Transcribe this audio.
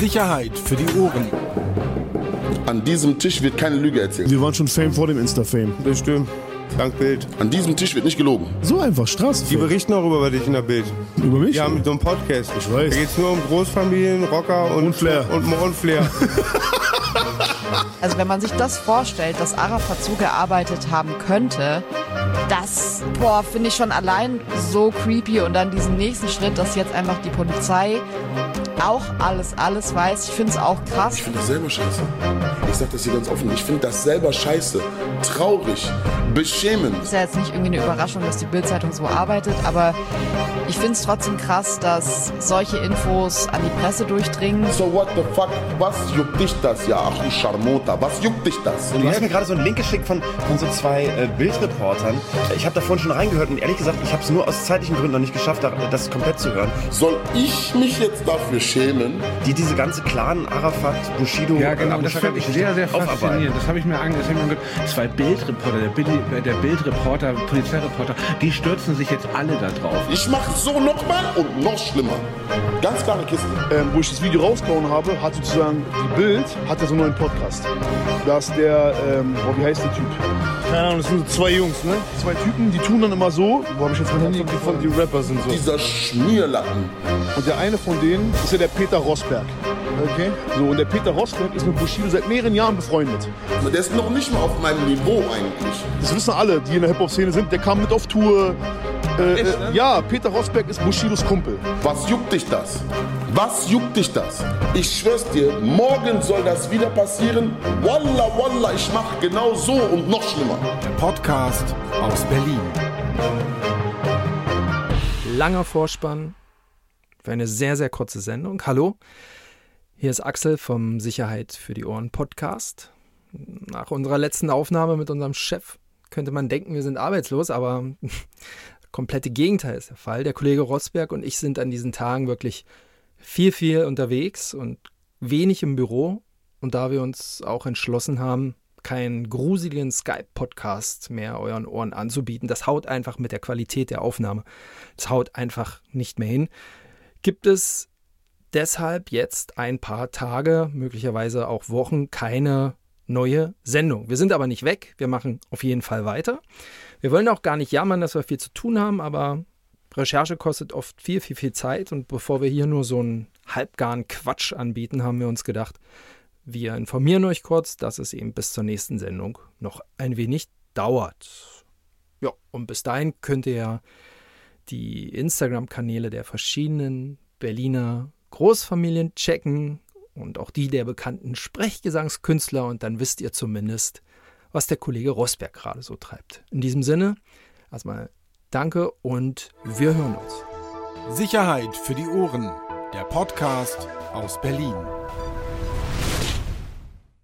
Sicherheit für die Ohren. An diesem Tisch wird keine Lüge erzählt. Wir waren schon Fame vor dem Insta-Fame. Das stimmt. Dank Bild. An diesem Tisch wird nicht gelogen. So einfach, Die Straßenfame. berichten auch über dich in der Bild. Über mich? Die haben so einen Podcast. Ich weiß. Da geht es nur um Großfamilien, Rocker und, Und Flair. Und, und Flair. Also wenn man sich das vorstellt, dass Arafat so gearbeitet haben könnte, das, boah, finde ich schon allein so creepy und dann diesen nächsten Schritt, dass jetzt einfach die Polizei auch alles, alles weiß. Ich finde es auch krass. Ich finde das selber scheiße. Ich sag das hier ganz offen. Ich finde das selber scheiße. Traurig. Beschämend. Ist ja jetzt nicht irgendwie eine Überraschung, dass die Bildzeitung so arbeitet, aber ich finde es trotzdem krass, dass solche Infos an die Presse durchdringen. So what the fuck? Was juckt dich das, ja, Achu Charmota? Was juckt dich das? Du hast mir gerade so einen Link geschickt von, von so zwei äh, Bildreportern. Ich habe davon schon reingehört und ehrlich gesagt, ich habe es nur aus zeitlichen Gründen noch nicht geschafft, da- das komplett zu hören. Soll ich mich jetzt dafür schämen? Die diese ganze Clan, Arafat, Bushido, Ja, genau, das finde ich sehr, sehr faszinierend. Das habe ich mir angehört. Zwei Bildreporter, der, Bild, der Bildreporter, Polizeireporter, die stürzen sich jetzt alle da drauf. Ich mache so nochmal und noch schlimmer. Ganz klare Kiste. ähm, wo ich das Video rausgehauen habe, hat sozusagen die Bild, hat ja so einen neuen Podcast. Da ist der, ähm, boah, wie heißt der Typ? Keine Ahnung, das sind so zwei Jungs, ne? Zwei Typen, die tun dann immer so, wo habe ich jetzt mein Handy gefunden? Die Rapper sind so. Dieser Schmierlappen. Und der eine von denen ist ja der Peter Rosberg. Okay. So, und der Peter Rosberg ist mit Bushido seit mehreren Jahren befreundet. Der ist noch nicht mal auf meinem Niveau eigentlich. Das wissen alle, die in der Hip-Hop-Szene sind. Der kam mit auf Tour. Äh, ne? äh, ja, Peter Rosberg ist Bushidos Kumpel. Was juckt dich das? Was juckt dich das? Ich schwör's dir, morgen soll das wieder passieren. Wallah, wallah, ich mach genau so und noch schlimmer. Der Podcast aus Berlin. langer Vorspann für eine sehr, sehr kurze Sendung. Hallo, hier ist Axel vom Sicherheit für die Ohren Podcast. Nach unserer letzten Aufnahme mit unserem Chef könnte man denken, wir sind arbeitslos, aber komplette Gegenteil ist der Fall. Der Kollege Rosberg und ich sind an diesen Tagen wirklich viel, viel unterwegs und wenig im Büro. Und da wir uns auch entschlossen haben, keinen gruseligen Skype-Podcast mehr euren Ohren anzubieten, das haut einfach mit der Qualität der Aufnahme. Das haut einfach nicht mehr hin. Gibt es deshalb jetzt ein paar Tage, möglicherweise auch Wochen, keine neue Sendung. Wir sind aber nicht weg, wir machen auf jeden Fall weiter. Wir wollen auch gar nicht jammern, dass wir viel zu tun haben, aber Recherche kostet oft viel, viel, viel Zeit und bevor wir hier nur so einen halbgaren Quatsch anbieten, haben wir uns gedacht, wir informieren euch kurz, dass es eben bis zur nächsten Sendung noch ein wenig dauert. Ja, und bis dahin könnt ihr ja die Instagram-Kanäle der verschiedenen Berliner Großfamilien checken und auch die der bekannten Sprechgesangskünstler und dann wisst ihr zumindest, was der Kollege Rosberg gerade so treibt. In diesem Sinne, erstmal danke und wir hören uns. Sicherheit für die Ohren. Der Podcast aus Berlin.